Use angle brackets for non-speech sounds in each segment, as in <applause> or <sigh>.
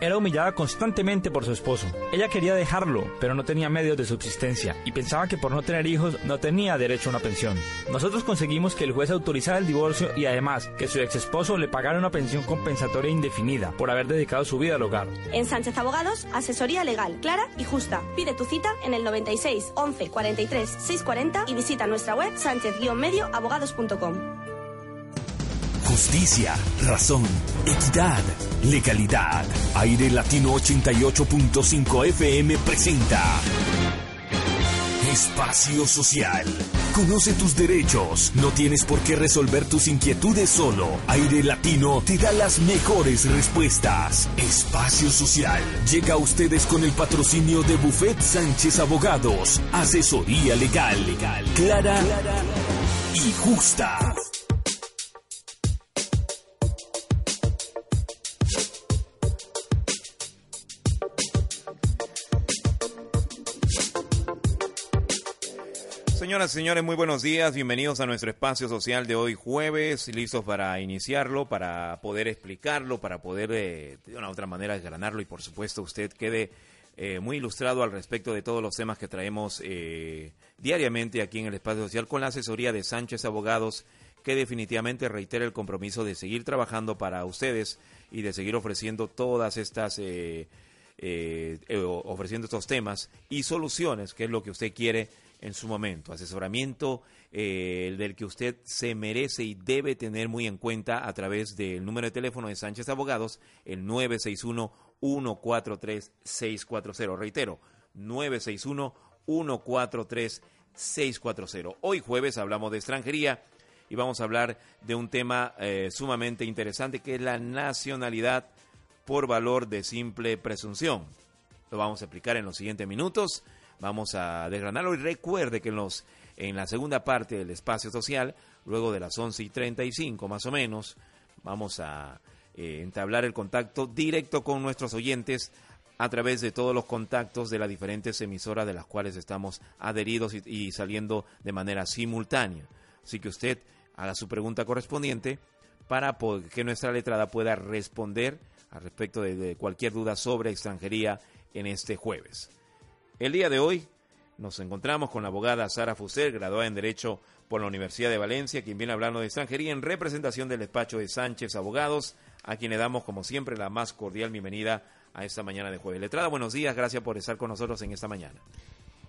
Era humillada constantemente por su esposo. Ella quería dejarlo, pero no tenía medios de subsistencia y pensaba que por no tener hijos no tenía derecho a una pensión. Nosotros conseguimos que el juez autorizara el divorcio y además que su ex esposo le pagara una pensión compensatoria indefinida por haber dedicado su vida al hogar. En Sánchez Abogados, asesoría legal, clara y justa. Pide tu cita en el 96 11 43 640 y visita nuestra web sánchez-medioabogados.com. Justicia, razón, equidad, legalidad. Aire Latino 88.5 FM presenta Espacio Social. Conoce tus derechos. No tienes por qué resolver tus inquietudes solo. Aire Latino te da las mejores respuestas. Espacio Social. Llega a ustedes con el patrocinio de Buffet Sánchez Abogados. Asesoría legal, legal, clara y justa. Señoras y señores, muy buenos días. Bienvenidos a nuestro espacio social de hoy jueves. Listos para iniciarlo, para poder explicarlo, para poder eh, de una u otra manera desgranarlo y por supuesto usted quede eh, muy ilustrado al respecto de todos los temas que traemos eh, diariamente aquí en el espacio social con la asesoría de Sánchez Abogados que definitivamente reitera el compromiso de seguir trabajando para ustedes y de seguir ofreciendo todas estas... ofreciendo estos temas y soluciones, que es lo que usted quiere en su momento. Asesoramiento eh, del que usted se merece y debe tener muy en cuenta a través del número de teléfono de Sánchez Abogados, el 961-143-640. Reitero, 961-143-640. Hoy jueves hablamos de extranjería y vamos a hablar de un tema eh, sumamente interesante que es la nacionalidad por valor de simple presunción. Lo vamos a explicar en los siguientes minutos. Vamos a desgranarlo y recuerde que en, los, en la segunda parte del espacio social, luego de las 11 y 35 más o menos, vamos a eh, entablar el contacto directo con nuestros oyentes a través de todos los contactos de las diferentes emisoras de las cuales estamos adheridos y, saliendo de manera simultánea. Así que usted haga su pregunta correspondiente para que nuestra letrada pueda responder al respecto de cualquier duda sobre extranjería en este jueves. El día de hoy nos encontramos con la abogada Sara Fuser, graduada en Derecho por la Universidad de Valencia, quien viene hablando de extranjería en representación del despacho de Sánchez Abogados, a quien le damos, como siempre, la más cordial bienvenida a esta mañana de jueves. Letrada, buenos días, gracias por estar con nosotros en esta mañana.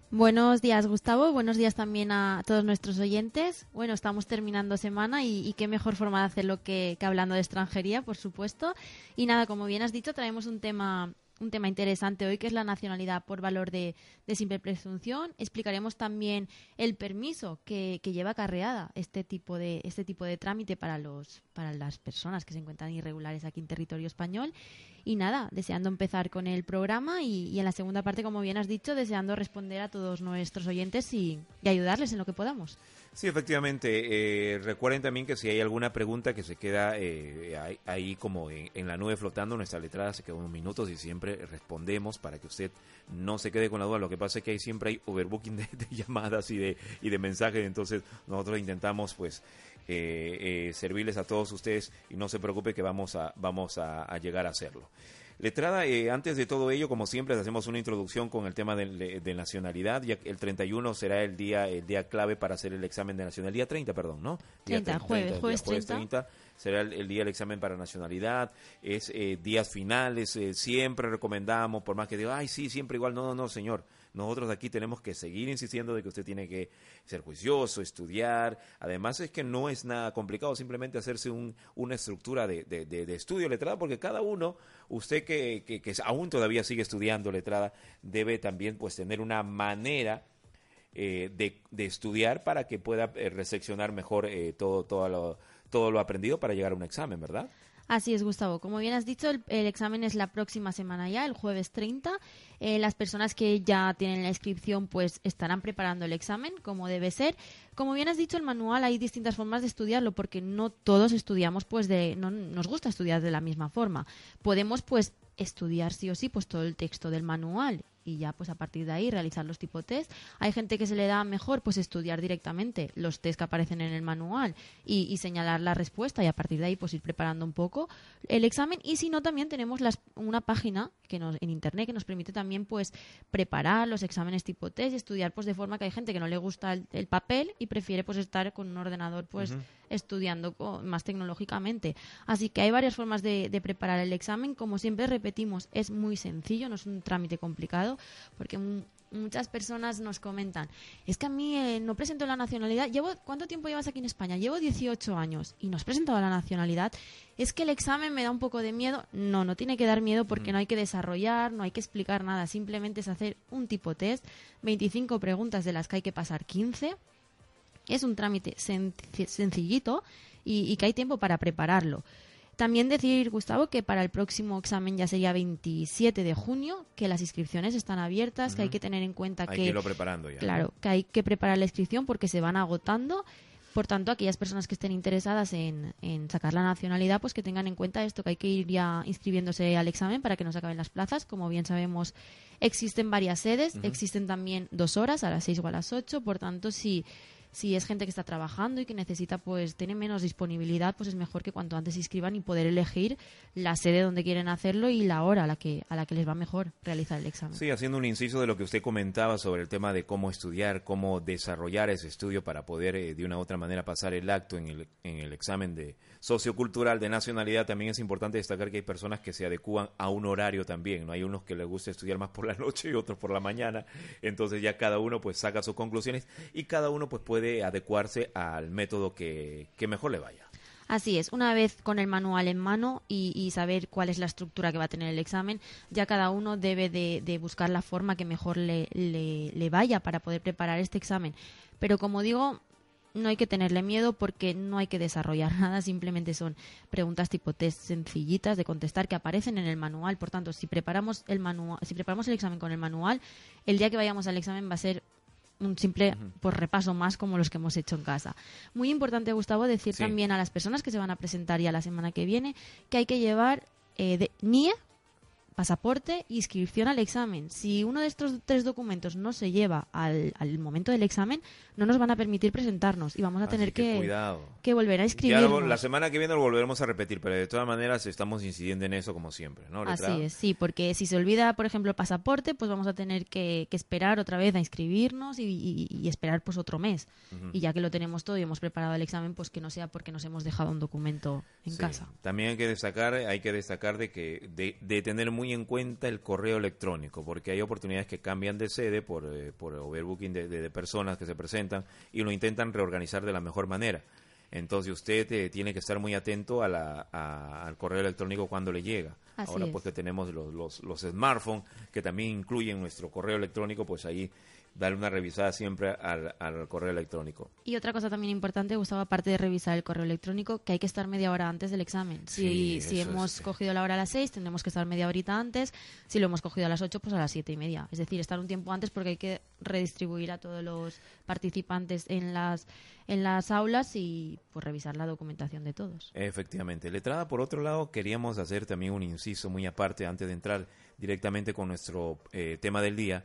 Buenos días, Gustavo. Buenos días también a todos nuestros oyentes. Bueno, estamos terminando semana y, qué mejor forma de hacerlo que, que hablando de extranjería, por supuesto. Y nada, como bien has dicho, traemos un tema un tema interesante hoy que es la nacionalidad por valor de, simple presunción. Explicaremos también el permiso que, lleva acarreada este tipo de este tipo de trámite para los para las personas que se encuentran irregulares aquí en territorio español. Y nada, deseando empezar con el programa y, en la segunda parte, como bien has dicho, deseando responder a todos nuestros oyentes y ayudarles en lo que podamos. Sí, efectivamente. Eh, recuerden también que si hay alguna pregunta que se queda eh, ahí, como en, la nube flotando, nuestra letrada se queda unos minutos y siempre respondemos para que usted no se quede con la duda. Lo que pasa es que hay, siempre hay overbooking de, llamadas y de, y de mensajes, entonces nosotros intentamos pues eh, servirles a todos ustedes y no se preocupe que vamos a, vamos a llegar a hacerlo. Letrada, eh, antes de todo ello, como siempre, hacemos una introducción con el tema de, nacionalidad. Ya el 31 será el día el día clave para hacer el examen de nacionalidad. 30, perdón, ¿no? 30, jueves, jueves, 30. será el, día del examen para nacionalidad. Es eh, días finales. Eh, siempre recomendamos, por más que diga, ay, sí, siempre igual. No, no, no, señor nosotros aquí tenemos que seguir insistiendo de que usted tiene que ser juicioso, estudiar. Además es que no es nada complicado simplemente hacerse un, una estructura de, estudio letrada, porque cada uno, usted que, que, aún todavía sigue estudiando letrada, debe también pues tener una manera eh, de, de, estudiar para que pueda eh, reseccionar mejor eh, todo, todo, lo, todo lo aprendido para llegar a un examen, ¿verdad? Así es, Gustavo. Como bien has dicho, el, examen es la próxima semana ya, el jueves 30. Eh, las personas que ya tienen la inscripción pues estarán preparando el examen como debe ser. Como bien has dicho, el manual hay distintas formas de estudiarlo porque no todos estudiamos pues de no nos gusta estudiar de la misma forma. Podemos pues estudiar sí o sí pues todo el texto del manual y ya pues a partir de ahí realizar los tipo test. Hay gente que se le da mejor pues estudiar directamente los test que aparecen en el manual y, y señalar la respuesta y a partir de ahí pues ir preparando un poco el examen y si no también tenemos las, una página que nos, en internet que nos permite también pues preparar los exámenes tipo test y estudiar pues de forma que hay gente que no le gusta el, el papel y prefiere pues estar con un ordenador pues estudiando más tecnológicamente. Así que hay varias formas de, de preparar el examen. Como siempre repetimos, es muy sencillo, no es un trámite complicado, porque mu- muchas personas nos comentan, es que a mí eh, no presento la nacionalidad. Llevo ¿Cuánto tiempo llevas aquí en España? Llevo 18 años y no has presentado la nacionalidad. Es que el examen me da un poco de miedo. No, no tiene que dar miedo porque no hay que desarrollar, no hay que explicar nada. Simplemente es hacer un tipo test, 25 preguntas de las que hay que pasar 15 es un trámite sen- sencillito y, y que hay tiempo para prepararlo. También decir, Gustavo, que para el próximo examen ya sería 27 de junio, que las inscripciones están abiertas, que hay que tener en cuenta Hay que, que irlo preparando ya. claro, que hay que preparar la inscripción porque se van agotando. Por tanto, aquellas personas que estén interesadas en, en sacar la nacionalidad, pues que tengan en cuenta esto, que hay que ir ya inscribiéndose al examen para que no se acaben las plazas. Como bien sabemos, existen varias sedes, existen también dos horas, a las seis o a las ocho. Por tanto, si, si es gente que está trabajando y que necesita, pues, tiene menos disponibilidad, pues es mejor que cuanto antes se inscriban y poder elegir la sede donde quieren hacerlo y la hora a la que, a la que les va mejor realizar el examen. Sí, haciendo un inciso de lo que usted comentaba sobre el tema de cómo estudiar, cómo desarrollar ese estudio para poder eh, de una u otra manera pasar el acto en el, en el examen de sociocultural de nacionalidad, también es importante destacar que hay personas que se adecúan a un horario también, ¿no? Hay unos que les gusta estudiar más por la noche y otros por la mañana, entonces ya cada uno pues saca sus conclusiones y cada uno pues puede adecuarse al método que, que mejor le vaya. Así es, una vez con el manual en mano y, y saber cuál es la estructura que va a tener el examen, ya cada uno debe de, buscar la forma que mejor le- le vaya para poder preparar este examen. Pero como digo, no hay que tenerle miedo porque no hay que desarrollar <laughs> nada, simplemente son preguntas tipo test sencillitas de contestar que aparecen en el manual. Por tanto, si preparamos el manual, si preparamos el examen con el manual, el día que vayamos al examen va a ser un simple pues, repaso más como los que hemos hecho en casa. Muy importante, Gustavo, decir Sí. también a las personas que se van a presentar ya la semana que viene que hay que llevar eh, de- NIE, pasaporte inscripción al examen. Si uno de estos tres documentos no se lleva al, al momento del examen, no nos van a permitir presentarnos y vamos a Así tener que que, que volver a inscribirnos. la semana que viene lo volveremos a repetir, pero de todas maneras estamos incidiendo en eso como siempre, ¿no? Así es, sí, porque si se olvida, por ejemplo, el pasaporte, pues vamos a tener que, que esperar otra vez a inscribirnos y, y- y esperar pues otro mes. Y ya que lo tenemos todo y hemos preparado el examen, pues que no sea porque nos hemos dejado un documento en Sí. casa. También hay que destacar, hay que destacar de que de, de tener muy en cuenta el correo electrónico, porque hay oportunidades que cambian de sede por, eh, por overbooking de, de- de personas que se presentan y lo intentan reorganizar de la mejor manera. Entonces usted eh, tiene que estar muy atento a la- a- al correo electrónico cuando le llega. Así Ahora es. pues que tenemos los, los, los smartphones que también incluyen nuestro correo electrónico, pues ahí darle una revisada siempre al, al correo electrónico. Y otra cosa también importante, Gustavo, aparte de revisar el correo electrónico, que hay que estar media hora antes del examen. Si, Sí, si hemos es, cogido la hora a las 6, tendremos que estar media horita antes. Si lo hemos cogido a las 8, pues a las siete y media. Es decir, estar un tiempo antes porque hay que redistribuir a todos los participantes en las, en las aulas y pues revisar la documentación de todos. Efectivamente. Letrada, por otro lado, queríamos hacer también un inciso muy aparte antes de entrar directamente con nuestro eh, tema del día.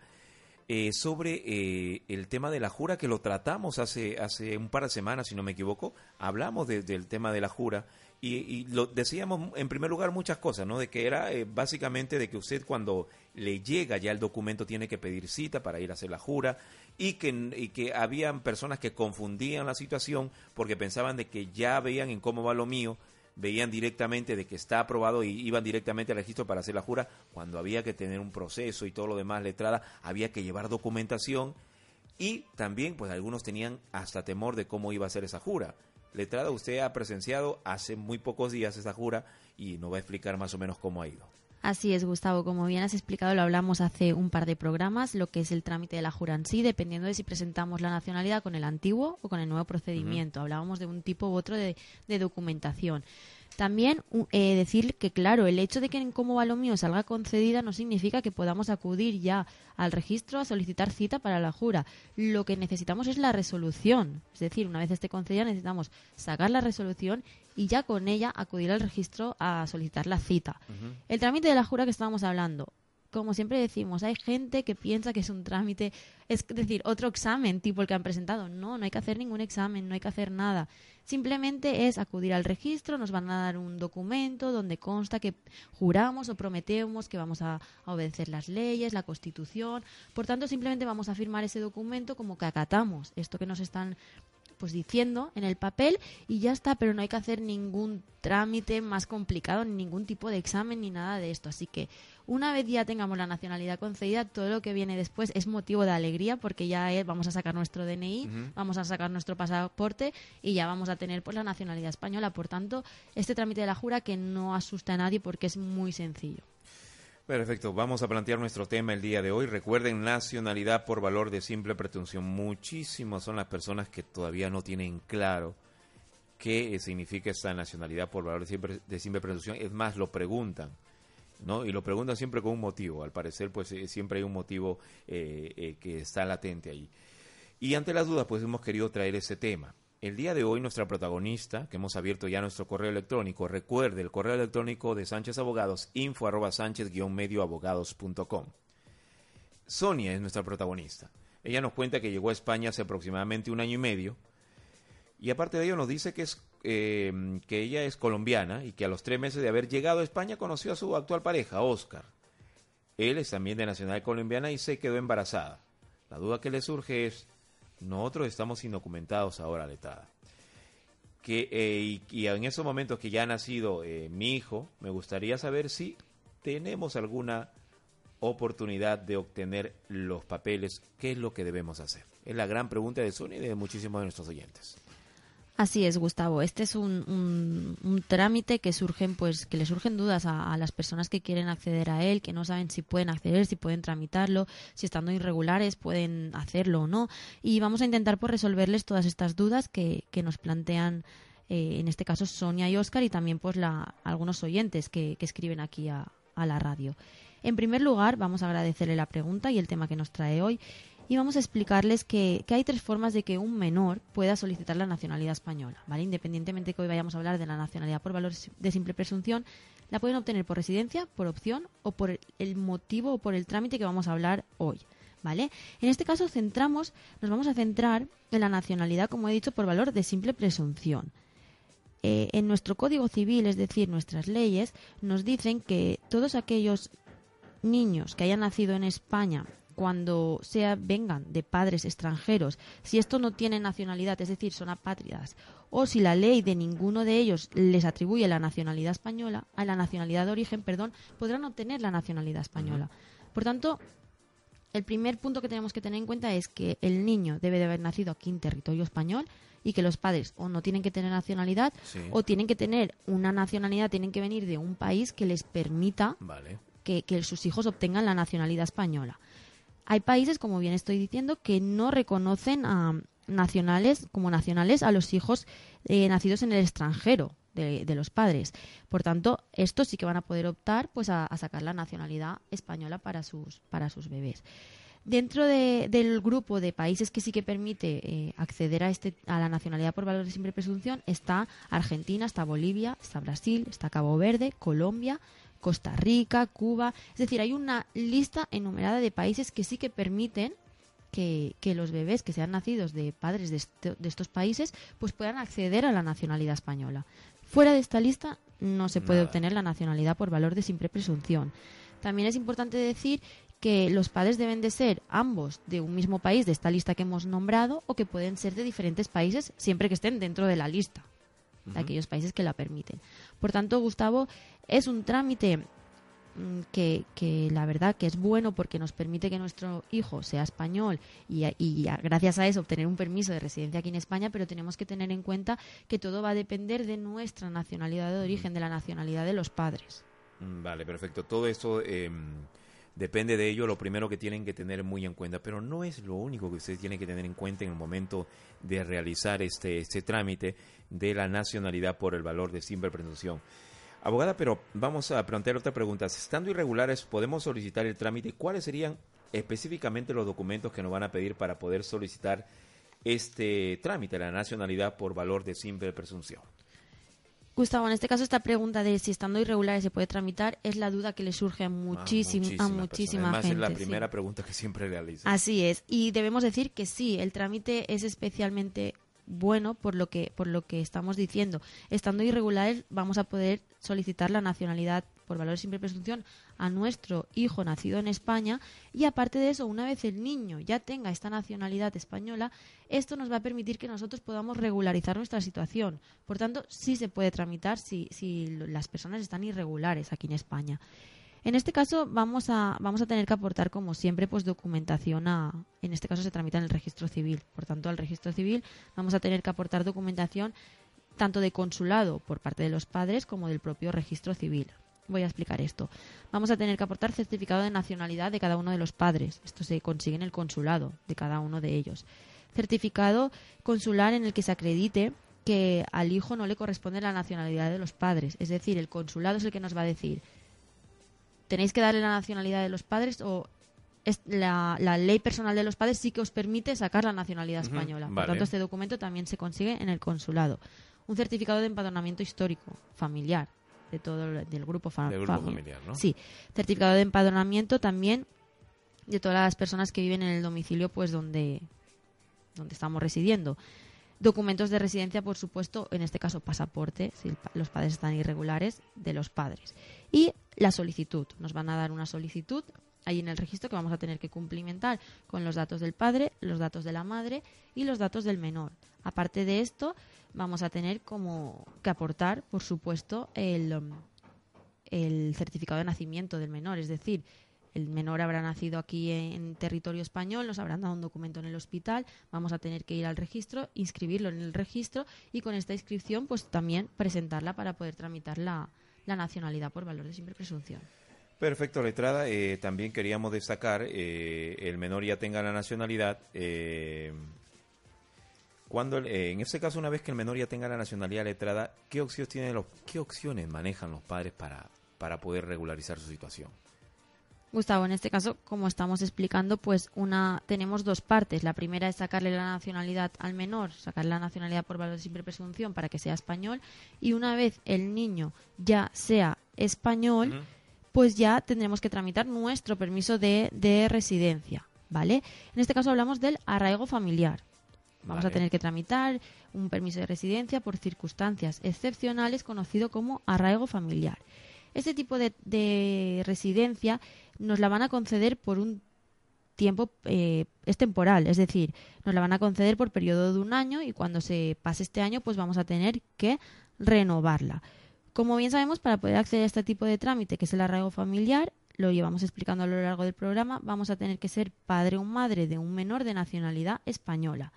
Eh, sobre eh, el tema de la jura que lo tratamos hace hace un par de semanas, si no me equivoco, hablamos de- del tema de la jura y, y lo decíamos en primer lugar muchas cosas, ¿no? De que era eh, básicamente de que usted cuando le llega ya el documento tiene que pedir cita para ir a hacer la jura y que y que habían personas que confundían la situación porque pensaban de que ya veían en cómo va lo mío veían directamente de que está aprobado y iban directamente al registro para hacer la jura, cuando había que tener un proceso y todo lo demás letrada, había que llevar documentación y también pues algunos tenían hasta temor de cómo iba a ser esa jura. Letrada, usted ha presenciado hace muy pocos días esa jura y nos va a explicar más o menos cómo ha ido. Así es, Gustavo. Como bien has explicado, lo hablamos hace un par de programas, lo que es el trámite de la jura en sí, dependiendo de si presentamos la nacionalidad con el antiguo o con el nuevo procedimiento. Hablábamos de un tipo u otro de, de documentación. También eh, decir que, claro, el hecho de que en Cómo va lo mío salga concedida no significa que podamos acudir ya al registro a solicitar cita para la jura. Lo que necesitamos es la resolución. Es decir, una vez esté concedida necesitamos sacar la resolución y ya con ella acudir al registro a solicitar la cita. El trámite de la jura que estábamos hablando, como siempre decimos, hay gente que piensa que es un trámite, es decir, otro examen tipo el que han presentado. No, no hay que hacer ningún examen, no hay que hacer nada. Simplemente es acudir al registro, nos van a dar un documento donde consta que juramos o prometemos que vamos a, obedecer las leyes, la Constitución. Por tanto, simplemente vamos a firmar ese documento como que acatamos esto que nos están pues diciendo en el papel y ya está, pero no hay que hacer ningún trámite más complicado, ni ningún tipo de examen ni nada de esto. Así que una vez ya tengamos la nacionalidad concedida, todo lo que viene después es motivo de alegría porque ya vamos a sacar nuestro DNI, vamos a sacar nuestro pasaporte y ya vamos a tener pues la nacionalidad española. Por tanto, este trámite de la jura que no asusta a nadie porque es muy sencillo. Perfecto, vamos a plantear nuestro tema el día de hoy. Recuerden, nacionalidad por valor de simple pretensión. Muchísimas son las personas que todavía no tienen claro qué significa esta nacionalidad por valor de simple, de simple pretensión. Es más, lo preguntan, ¿no? Y lo preguntan siempre con un motivo. Al parecer, pues eh, siempre hay un motivo eh, eh, que está latente ahí. Y ante las dudas, pues hemos querido traer ese tema. El día de hoy nuestra protagonista, que hemos abierto ya nuestro correo electrónico, recuerde el correo electrónico de Sánchez Abogados, info arroba sánchez-medioabogados.com. Sonia es nuestra protagonista. Ella nos cuenta que llegó a España hace aproximadamente un año y medio y aparte de ello nos dice que, es, eh, que ella es colombiana y que a los tres meses de haber llegado a España conoció a su actual pareja, Oscar. Él es también de nacionalidad colombiana y se quedó embarazada. La duda que le surge es, nosotros estamos indocumentados ahora, letada. Que, eh, y, en esos momentos que ya ha nacido eh, mi hijo, me gustaría saber si tenemos alguna oportunidad de obtener los papeles, ¿qué es lo que debemos hacer? Es la gran pregunta de Sony y de muchísimos de nuestros oyentes. Así es, Gustavo. Este es un, un, trámite que surgen, pues, que le surgen dudas a, las personas que quieren acceder a él, que no saben si pueden acceder, si pueden tramitarlo, si estando irregulares pueden hacerlo o no. Y vamos a intentar pues, resolverles todas estas dudas que, que nos plantean, eh, en este caso, Sonia y Oscar, y también pues la, algunos oyentes que, que escriben aquí a, a la radio. En primer lugar, vamos a agradecerle la pregunta y el tema que nos trae hoy y vamos a explicarles que, hay tres formas de que un menor pueda solicitar la nacionalidad española, ¿vale? Independientemente de que hoy vayamos a hablar de la nacionalidad por valor de simple presunción, la pueden obtener por residencia, por opción o por el motivo o por el trámite que vamos a hablar hoy, ¿vale? En este caso centramos, nos vamos a centrar en la nacionalidad, como he dicho, por valor de simple presunción. Eh, en nuestro Código Civil, es decir, nuestras leyes, nos dicen que todos aquellos niños que hayan nacido en España cuando sea vengan de padres extranjeros, si esto no tiene nacionalidad, es decir, son apátridas, o si la ley de ninguno de ellos les atribuye la nacionalidad española, a la nacionalidad de origen, perdón, podrán obtener la nacionalidad española. Por tanto, el primer punto que tenemos que tener en cuenta es que el niño debe de haber nacido aquí en territorio español y que los padres o no tienen que tener nacionalidad o tienen que tener una nacionalidad, tienen que venir de un país que les permita que, que sus hijos obtengan la nacionalidad española. Hay países, como bien estoy diciendo, que no reconocen a nacionales como nacionales a los hijos eh, nacidos en el extranjero de, los padres. Por tanto, estos sí que van a poder optar pues a, sacar la nacionalidad española para sus, para sus bebés. Dentro del grupo de países que sí que permite eh, acceder a, este, a la nacionalidad por valor de simple presunción está Argentina, está Bolivia, está Brasil, está Cabo Verde, Colombia, Costa Rica, Cuba. Es decir, hay una lista enumerada de países que sí que permiten que, los bebés que sean nacidos de padres de, de, estos países pues puedan acceder a la nacionalidad española. Fuera de esta lista no se puede obtener la nacionalidad por valor de simple presunción. También es importante decir que los padres deben de ser ambos de un mismo país de esta lista que hemos nombrado o que pueden ser de diferentes países siempre que estén dentro de la lista de aquellos países que la permiten. Por tanto, Gustavo, es un trámite mm, que, que, la verdad que es bueno porque nos permite que nuestro hijo sea español y, y, gracias a eso obtener un permiso de residencia aquí en España, pero tenemos que tener en cuenta que todo va a depender de nuestra nacionalidad de origen, de la nacionalidad de los padres. Mm, vale, perfecto. Todo esto em, depende de ello lo primero que tienen que tener muy en cuenta, pero no es lo único que ustedes tienen que tener en cuenta en el momento de realizar este, este trámite de la nacionalidad por el valor de simple presunción. Abogada, pero vamos a plantear otra pregunta. Estando irregulares, ¿podemos solicitar el trámite? ¿Cuáles serían específicamente los documentos que nos van a pedir para poder solicitar este trámite, la nacionalidad por valor de simple presunción? Gustavo, en este caso esta pregunta de si estando irregulares se puede tramitar es la duda que le surge a, muchísima, a muchísima Además, gente. es la primera pregunta que siempre realiza. Así es, y debemos decir que sí, el trámite es especialmente bueno por lo que por lo que estamos diciendo. Estando irregulares vamos a poder solicitar la nacionalidad por valor simple presunción a nuestro hijo nacido en España y aparte de eso, una vez el niño ya tenga esta nacionalidad española, esto nos va a permitir que nosotros podamos regularizar nuestra situación. Por tanto, sí se puede tramitar si, si las personas están irregulares aquí en España. En este caso vamos a, vamos a tener que aportar, como siempre, pues documentación a, en este caso se tramita en el registro civil. Por tanto, al registro civil vamos a tener que aportar documentación tanto de consulado por parte de los padres como del propio registro civil. Voy a explicar esto. Vamos a tener que aportar certificado de nacionalidad de cada uno de los padres. Esto se consigue en el consulado de cada uno de ellos. Certificado consular en el que se acredite que al hijo no le corresponde la nacionalidad de los padres. Es decir, el consulado es el que nos va a decir, tenéis que darle la nacionalidad de los padres o es la, la, ley personal de los padres sí que os permite sacar la nacionalidad española. Por vale. tanto, este documento también se consigue en el consulado. Un certificado de empadronamiento histórico, familiar, de todo el- del grupo, fa- Del grupo fami- familiar, ¿no? Sí, certificado de empadronamiento también de todas las personas que viven en el domicilio pues donde, donde estamos residiendo. Documentos de residencia, por supuesto, en este caso pasaporte, si pa- los padres están irregulares, de los padres. Y la solicitud. Nos van a dar una solicitud ahí en el registro que vamos a tener que cumplimentar con los datos del padre, los datos de la madre y los datos del menor. Aparte de esto, vamos a tener como que aportar, por supuesto, el, um, el certificado de nacimiento del menor, es decir, el menor habrá nacido aquí en territorio español, nos habrán dado un documento en el hospital, vamos a tener que ir al registro, inscribirlo en el registro y con esta inscripción pues también presentarla para poder tramitar la, la nacionalidad por valor de simple presunción. Perfecto, letrada. Eh, también queríamos destacar, eh, el menor ya tenga la nacionalidad. eh, cuando, el- eh, en este caso, una vez que el menor ya tenga la nacionalidad letrada, ¿qué opciones, tienen los, qué opciones manejan los padres para, para poder regularizar su situación? Gustavo, en este caso, como estamos explicando, pues una tenemos dos partes. La primera es sacarle la nacionalidad al menor, sacarle la nacionalidad por valor de simple presunción para que sea español y una vez el niño ya sea español, pues ya tendremos que tramitar nuestro permiso de, de residencia, ¿vale? En este caso hablamos del arraigo familiar. Vamos Vale. a tener que tramitar un permiso de residencia por circunstancias excepcionales conocido como arraigo familiar. Este tipo de, de residencia nos la van a conceder por un tiempo eh, es temporal, es decir, nos la van a conceder por periodo de un año y cuando se pase este año pues vamos a tener que renovarla. Como bien sabemos, para poder acceder a este tipo de trámite, que es el arraigo familiar, lo llevamos explicando a lo largo del programa, vamos a tener que ser padre o madre de un menor de nacionalidad española.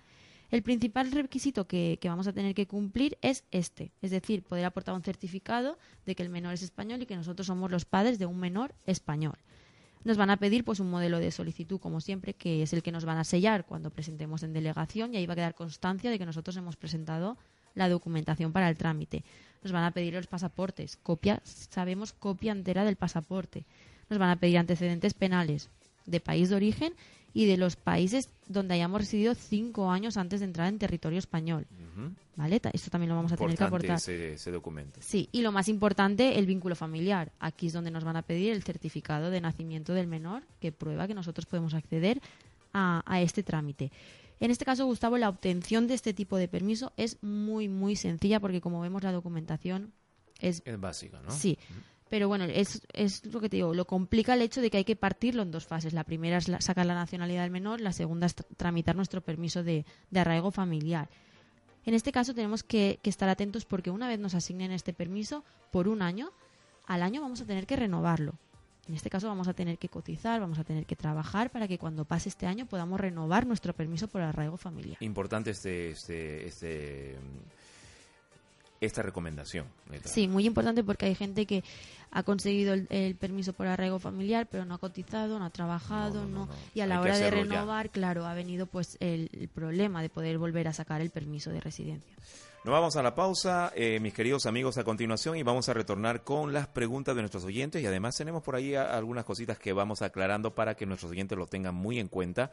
El principal requisito que, vamos a tener que cumplir es este, es decir, poder aportar un certificado de que el menor es español y que nosotros somos los padres de un menor español. Nos van a pedir pues un modelo de solicitud, como siempre, que es el que nos van a sellar cuando presentemos en delegación y ahí va a quedar constancia de que nosotros hemos presentado la documentación para el trámite. Nos van a pedir los pasaportes, copia, sabemos copia entera del pasaporte. Nos van a pedir antecedentes penales de país de origen y de los países donde hayamos residido cinco años antes de entrar en territorio español. ¿Vale? Esto también lo vamos a tener que aportar. ese, ese documento. Sí, y lo más importante, el vínculo familiar. Aquí es donde nos van a pedir el certificado de nacimiento del menor que prueba que nosotros podemos acceder a, a este trámite. En este caso, Gustavo, la obtención de este tipo de permiso es muy, muy sencilla porque, como vemos, la documentación es Es básica, ¿no? Sí, pero bueno, es, es lo que te digo, lo complica el hecho de que hay que partirlo en dos fases. La primera es la- sacar la nacionalidad del menor, la segunda es tr- tramitar nuestro permiso de, de arraigo familiar. En este caso tenemos que, que estar atentos porque una vez nos asignen este permiso por un año, al año vamos a tener que renovarlo. En este caso vamos a tener que cotizar, vamos a tener que trabajar para que cuando pase este año podamos renovar nuestro permiso por arraigo familiar. Importante este, este, este, esta recomendación. Sí, muy importante porque hay gente que ha conseguido el, el permiso por arraigo familiar, pero no ha cotizado, no ha trabajado, No, no, no, no, no. y a la hora de ya. renovar, claro, ha venido pues el, el problema de poder volver a sacar el permiso de residencia. Nos vamos a la pausa, eh, mis queridos amigos, a continuación y vamos a retornar con las preguntas de nuestros oyentes y además tenemos por ahí a- algunas cositas que vamos aclarando para que nuestros oyentes lo tengan muy en cuenta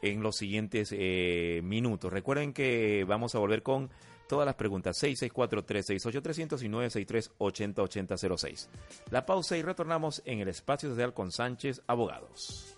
en los siguientes eh, minutos. Recuerden que vamos a volver con todas las preguntas 664-368-300 y 963-808006. La pausa y retornamos en el espacio social con Sánchez Abogados.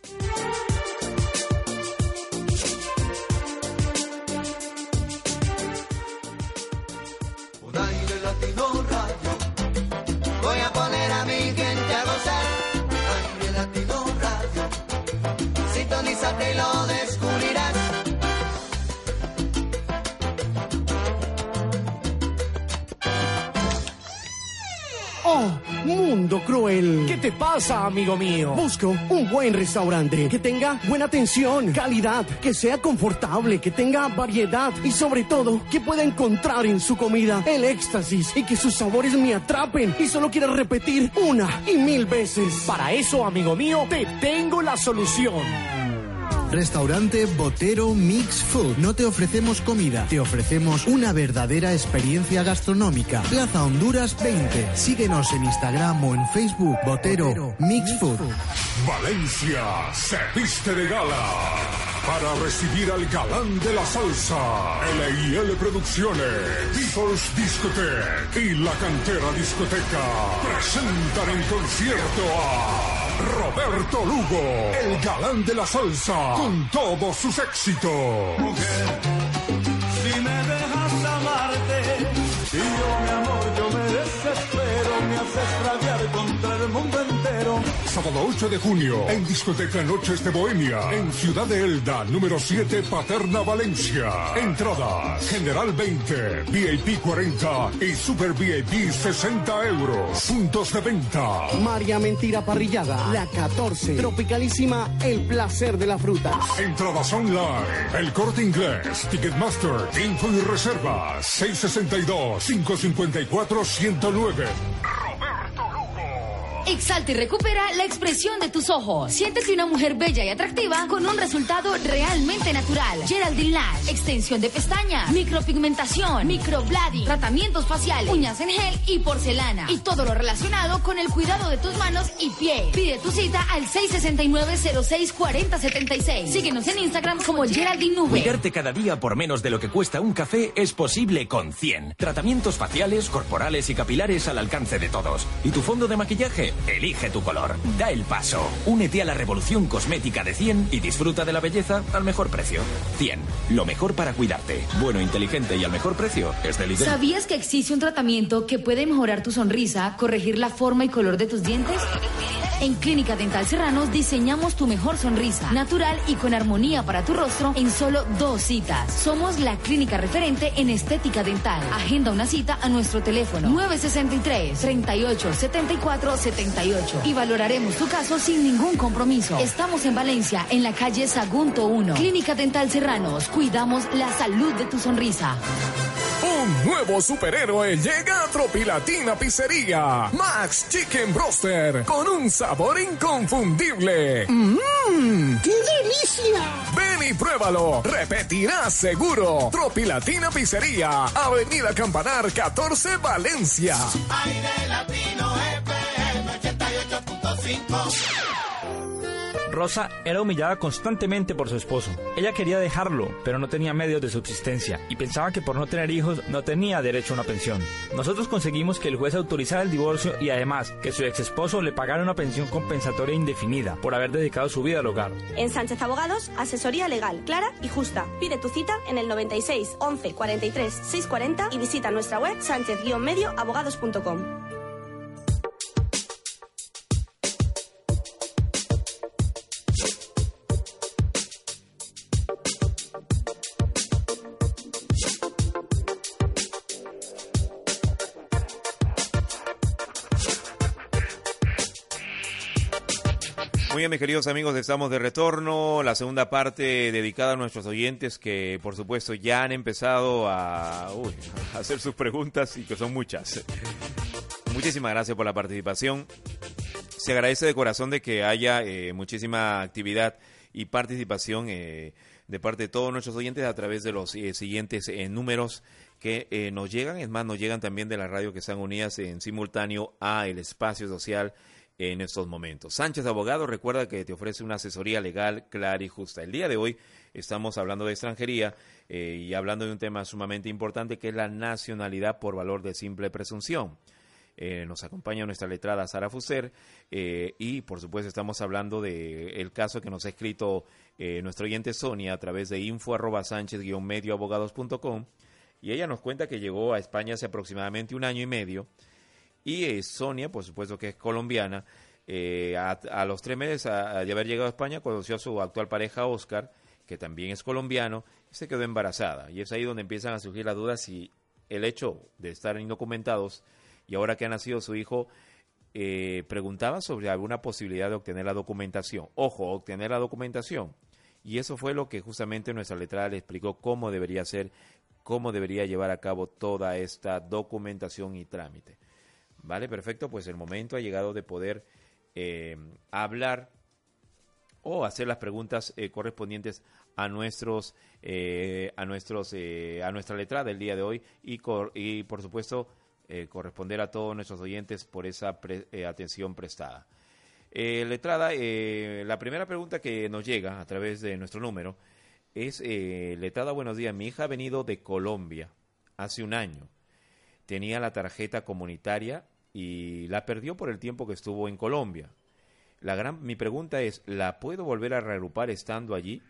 Cruel. ¿Qué te pasa, amigo mío? Busco un buen restaurante que tenga buena atención, calidad, que sea confortable, que tenga variedad y sobre todo que pueda encontrar en su comida el éxtasis y que sus sabores me atrapen y solo quiera repetir una y mil veces. Para eso, amigo mío, te tengo la solución. Restaurante Botero Mix Food. No te ofrecemos comida, te ofrecemos una verdadera experiencia gastronómica. Plaza Honduras 20. Síguenos en Instagram o en Facebook. Botero Mix Food. Valencia se viste de gala para recibir al galán de la salsa, L&L Producciones, People's Discotheque y La Cantera Discoteca presentan en concierto a Roberto Lugo, el galán de la salsa, con todos sus éxitos. Si me dejas amarte, y yo mi amor, yo me desespero, me haces rabiar contra el mundo. Sábado 8 de junio, en Discoteca Noches de Bohemia, en Ciudad de Elda, número 7, Paterna, Valencia. Entradas, General 20, VIP 40 y Super VIP 60 euros. Puntos de venta. María Mentira Parrillada, la 14. Tropicalísima, el placer de la fruta. Entradas online. El corte inglés. Ticketmaster. Info y reservas. 662-554-109. Exalta y recupera la expresión de tus ojos. Siéntete una mujer bella y atractiva con un resultado realmente natural. Geraldine Lash, extensión de pestañas, micropigmentación, microblading, tratamientos faciales, uñas en gel y porcelana. Y todo lo relacionado con el cuidado de tus manos y pies. Pide tu cita al 669-064076. Síguenos en Instagram como Geraldine Nube. Cuidarte cada día por menos de lo que cuesta un café es posible con 100. Tratamientos faciales, corporales y capilares al alcance de todos. ¿Y tu fondo de maquillaje? Elige tu color. Da el paso. Únete a la revolución cosmética de 100 y disfruta de la belleza al mejor precio. 100. Lo mejor para cuidarte. Bueno, inteligente y al mejor precio es de Lidl. ¿Sabías que existe un tratamiento que puede mejorar tu sonrisa, corregir la forma y color de tus dientes? En Clínica Dental Serranos diseñamos tu mejor sonrisa, natural y con armonía para tu rostro en solo dos citas. Somos la clínica referente en estética dental. Agenda una cita a nuestro teléfono 963 38 74 78 y valoraremos tu caso sin ningún compromiso. Estamos en Valencia, en la calle Sagunto 1. Clínica Dental Serranos, cuidamos la salud de tu sonrisa. Un nuevo superhéroe llega a Tropilatina Pizzería. Max Chicken Broster. Con un sabor inconfundible. ¡Mmm! ¡Qué delicia! Ven y pruébalo. Repetirás seguro. Tropilatina Pizzería. Avenida Campanar 14 Valencia. Aire latino 88.5. Rosa era humillada constantemente por su esposo. Ella quería dejarlo, pero no tenía medios de subsistencia y pensaba que por no tener hijos no tenía derecho a una pensión. Nosotros conseguimos que el juez autorizara el divorcio y además que su ex esposo le pagara una pensión compensatoria indefinida por haber dedicado su vida al hogar. En Sánchez Abogados, asesoría legal, clara y justa. Pide tu cita en el 96 11 43 640 y visita nuestra web sánchez-medioabogados.com. bien, mis queridos amigos, estamos de retorno. La segunda parte dedicada a nuestros oyentes que, por supuesto, ya han empezado a, uy, a hacer sus preguntas y que son muchas. Muchísimas gracias por la participación. Se agradece de corazón de que haya eh, muchísima actividad y participación eh, de parte de todos nuestros oyentes a través de los eh, siguientes eh, números que eh, nos llegan. Es más, nos llegan también de la radio que están unidas en simultáneo a el espacio social en estos momentos. Sánchez Abogado recuerda que te ofrece una asesoría legal clara y justa. El día de hoy estamos hablando de extranjería eh, y hablando de un tema sumamente importante que es la nacionalidad por valor de simple presunción. Eh, nos acompaña nuestra letrada Sara Fuser eh, y por supuesto estamos hablando de el caso que nos ha escrito eh, nuestro oyente Sonia a través de info arroba sánchez medioabogados.com y ella nos cuenta que llegó a España hace aproximadamente un año y medio y eh, Sonia, por supuesto que es colombiana, eh, a, los tres meses de haber llegado a España conoció a su actual pareja Oscar, que también es colombiano, y se quedó embarazada. Y es ahí donde empiezan a surgir las dudas si el hecho de estar indocumentados y ahora que ha nacido su hijo, eh, preguntaba sobre alguna posibilidad de obtener la documentación. Ojo, obtener la documentación. Y eso fue lo que justamente nuestra letrada le explicó cómo debería ser, cómo debería llevar a cabo toda esta documentación y trámite. Vale, perfecto, pues el momento ha llegado de poder eh, hablar o hacer las preguntas eh, correspondientes a nuestros eh, a nuestros eh, a nuestra letrada del día de hoy y, por supuesto corresponder a todos nuestros oyentes por esa pre- atención prestada. Letrada, la primera pregunta que nos llega a través de nuestro número es, letrada, buenos días, mi hija ha venido de Colombia hace un año. Tenía la tarjeta comunitaria y la perdió por el tiempo que estuvo en Colombia. La gran, mi pregunta es, ¿la puedo volver a reagrupar estando allí?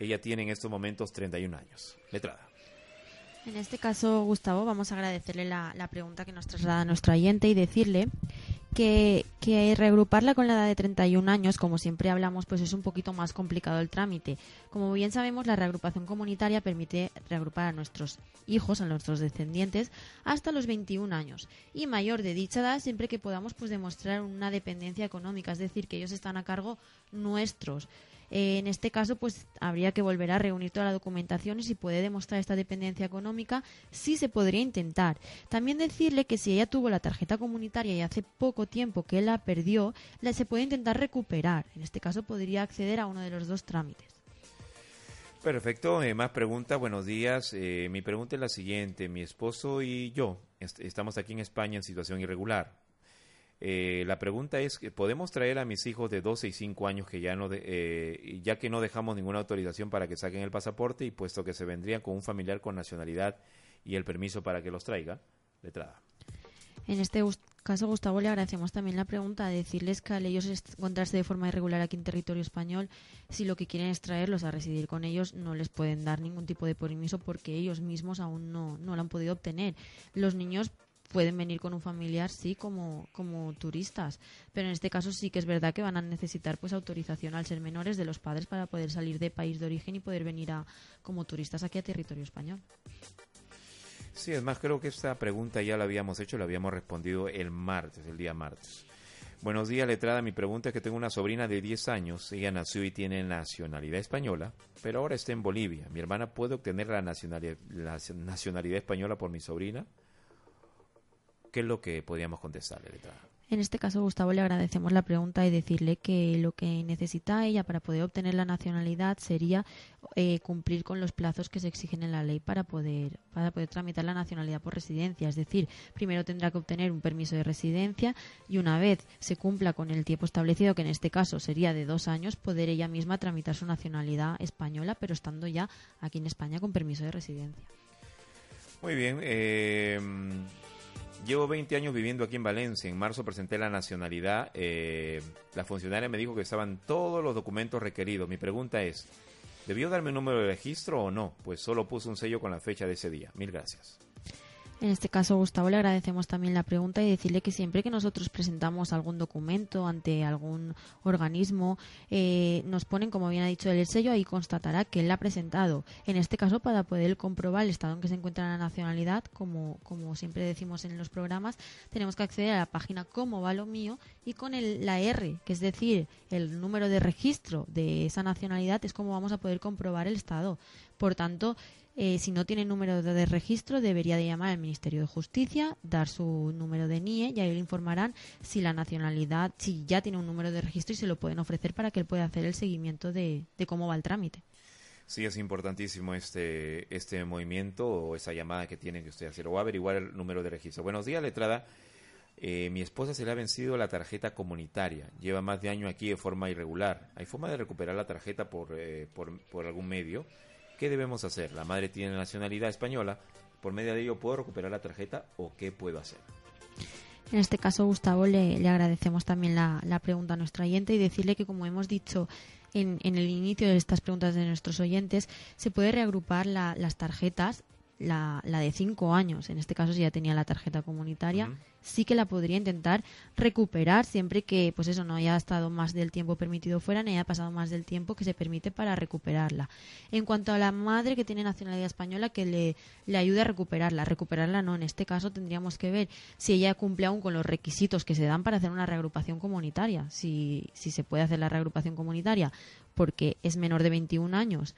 Ella tiene en estos momentos 31 años. Letrada. En este caso, Gustavo, vamos a agradecerle la, la pregunta que nos traslada nuestro oyente y decirle que, que reagruparla con la edad de 31 años, como siempre hablamos, pues es un poquito más complicado el trámite. Como bien sabemos, la reagrupación comunitaria permite reagrupar a nuestros hijos, a nuestros descendientes, hasta los 21 años. Y mayor de dicha edad siempre que podamos pues demostrar una dependencia económica, es decir, que ellos están a cargo nuestros. Eh, en este caso, pues habría que volver a reunir toda la documentación y si puede demostrar esta dependencia económica, sí se podría intentar. También decirle que si ella tuvo la tarjeta comunitaria y hace poco tiempo que la perdió, la, se puede intentar recuperar. En este caso, podría acceder a uno de los dos trámites. Perfecto, eh, más preguntas, buenos días. Eh, mi pregunta es la siguiente, mi esposo y yo est- estamos aquí en España en situación irregular. Eh, la pregunta es, que ¿podemos traer a mis hijos de 12 y 5 años que ya no, de- eh, ya que no dejamos ninguna autorización para que saquen el pasaporte y puesto que se vendrían con un familiar con nacionalidad y el permiso para que los traiga? Letrada. En este caso, Gustavo, le agradecemos también la pregunta de decirles que al ellos encontrarse de forma irregular aquí en territorio español, si lo que quieren es traerlos a residir con ellos, no les pueden dar ningún tipo de permiso porque ellos mismos aún no, no lo han podido obtener. Los niños pueden venir con un familiar, sí, como, como turistas, pero en este caso sí que es verdad que van a necesitar pues autorización al ser menores de los padres para poder salir de país de origen y poder venir a, como turistas aquí a territorio español. Sí, es más, creo que esta pregunta ya la habíamos hecho, la habíamos respondido el martes, el día martes. Buenos días, letrada. Mi pregunta es que tengo una sobrina de 10 años. Ella nació y tiene nacionalidad española, pero ahora está en Bolivia. ¿Mi hermana puede obtener la nacionalidad, la nacionalidad española por mi sobrina? ¿Qué es lo que podríamos contestarle, letrada? En este caso, Gustavo, le agradecemos la pregunta y decirle que lo que necesita ella para poder obtener la nacionalidad sería eh, cumplir con los plazos que se exigen en la ley para poder, para poder tramitar la nacionalidad por residencia. Es decir, primero tendrá que obtener un permiso de residencia y una vez se cumpla con el tiempo establecido, que en este caso sería de dos años, poder ella misma tramitar su nacionalidad española, pero estando ya aquí en España con permiso de residencia. Muy bien. eh, llevo 20 años viviendo aquí en Valencia. En marzo presenté la nacionalidad. eh, la funcionaria me dijo que estaban todos los documentos requeridos. Mi pregunta es, ¿debió darme un número de registro o no? Pues solo puse un sello con la fecha de ese día. Mil gracias. En este caso, Gustavo, le agradecemos también la pregunta y decirle que siempre que nosotros presentamos algún documento ante algún organismo, eh, nos ponen, como bien ha dicho el sello, ahí constatará que él la ha presentado. En este caso, para poder comprobar el estado en que se encuentra la nacionalidad, como, como siempre decimos en los programas, tenemos que acceder a la página Cómo va lo mío y con el, la R, que es decir, el número de registro de esa nacionalidad, es como vamos a poder comprobar el estado. Por tanto, eh, si no tiene número de, registro, debería de llamar al Ministerio de Justicia, dar su número de NIE y ahí le informarán si la nacionalidad, si ya tiene un número de registro y se lo pueden ofrecer para que él pueda hacer el seguimiento de, de cómo va el trámite. Sí, es importantísimo este, este movimiento o esa llamada que tiene que usted hacer o averiguar el número de registro. Buenos días, letrada. Eh, mi esposa se le ha vencido la tarjeta comunitaria. Lleva más de año aquí de forma irregular. ¿Hay forma de recuperar la tarjeta por, eh, por, por algún medio? ¿Qué debemos hacer? La madre tiene nacionalidad española. ¿Por medio de ello puedo recuperar la tarjeta o qué puedo hacer? En este caso, Gustavo, le, agradecemos también la, la, pregunta a nuestro oyente y decirle que, como hemos dicho en, en el inicio de estas preguntas de nuestros oyentes, se puede reagrupar la, las tarjetas la, la, de cinco años, en este caso si ya tenía la tarjeta comunitaria, uh -huh. sí que la podría intentar recuperar siempre que, pues eso, no haya estado más del tiempo permitido fuera, ni haya pasado más del tiempo que se permite para recuperarla. En cuanto a la madre que tiene nacionalidad española, que le, le ayude a recuperarla, recuperarla no, en este caso tendríamos que ver si ella cumple aún con los requisitos que se dan para hacer una reagrupación comunitaria, si, si se puede hacer la reagrupación comunitaria porque es menor de 21 años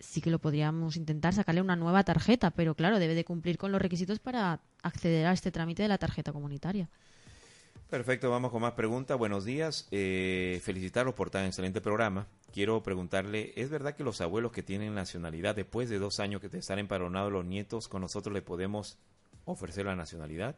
sí que lo podríamos intentar sacarle una nueva tarjeta, pero claro, debe de cumplir con los requisitos para acceder a este trámite de la tarjeta comunitaria. Perfecto, vamos con más preguntas. Buenos días, eh, felicitarlos por tan excelente programa. Quiero preguntarle, ¿es verdad que los abuelos que tienen nacionalidad, después de dos años que te están empadronados los nietos, con nosotros le podemos ofrecer la nacionalidad?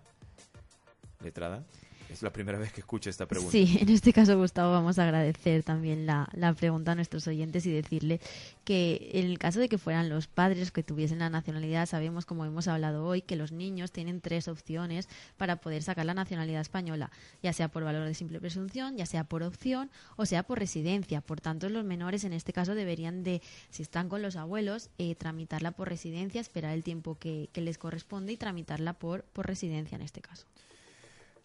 Letrada. Es la primera vez que escucho esta pregunta. Sí, en este caso, Gustavo, vamos a agradecer también la, la, pregunta a nuestros oyentes y decirle que en el caso de que fueran los padres que tuviesen la nacionalidad, sabemos, como hemos hablado hoy, que los niños tienen tres opciones para poder sacar la nacionalidad española, ya sea por valor de simple presunción, ya sea por opción o sea por residencia. Por tanto, los menores en este caso deberían de, si están con los abuelos, eh, tramitarla por residencia, esperar el tiempo que, que les corresponde y tramitarla por, por residencia en este caso.